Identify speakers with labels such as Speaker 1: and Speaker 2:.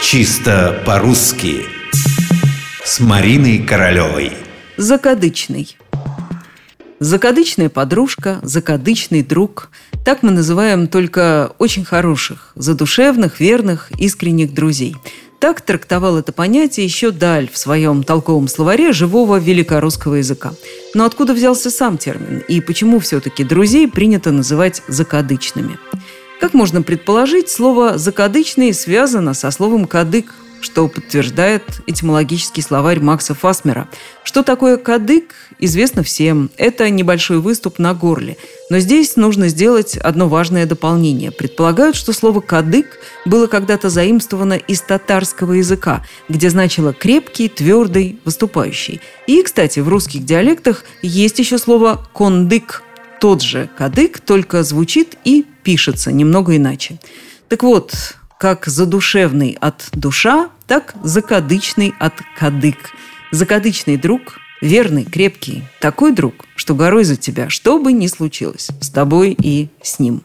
Speaker 1: Чисто по-русски С Мариной Королевой
Speaker 2: Закадычный Закадычная подружка, закадычный друг – так мы называем только очень хороших, задушевных, верных, искренних друзей. Так трактовал это понятие еще Даль в своем толковом словаре живого великорусского языка. Но откуда взялся сам термин? И почему все-таки друзей принято называть закадычными? Как можно предположить, слово «закадычный» связано со словом «кадык», что подтверждает этимологический словарь Макса Фасмера. Что такое кадык, известно всем. Это небольшой выступ на горле. Но здесь нужно сделать одно важное дополнение. Предполагают, что слово «кадык» было когда-то заимствовано из татарского языка, где значило «крепкий», «твердый», «выступающий». И, кстати, в русских диалектах есть еще слово «кондык», тот же кадык, только звучит и пишется немного иначе. Так вот, как задушевный от душа, так закадычный от кадык. Закадычный друг, верный, крепкий, такой друг, что горой за тебя, что бы ни случилось, с тобой и с ним.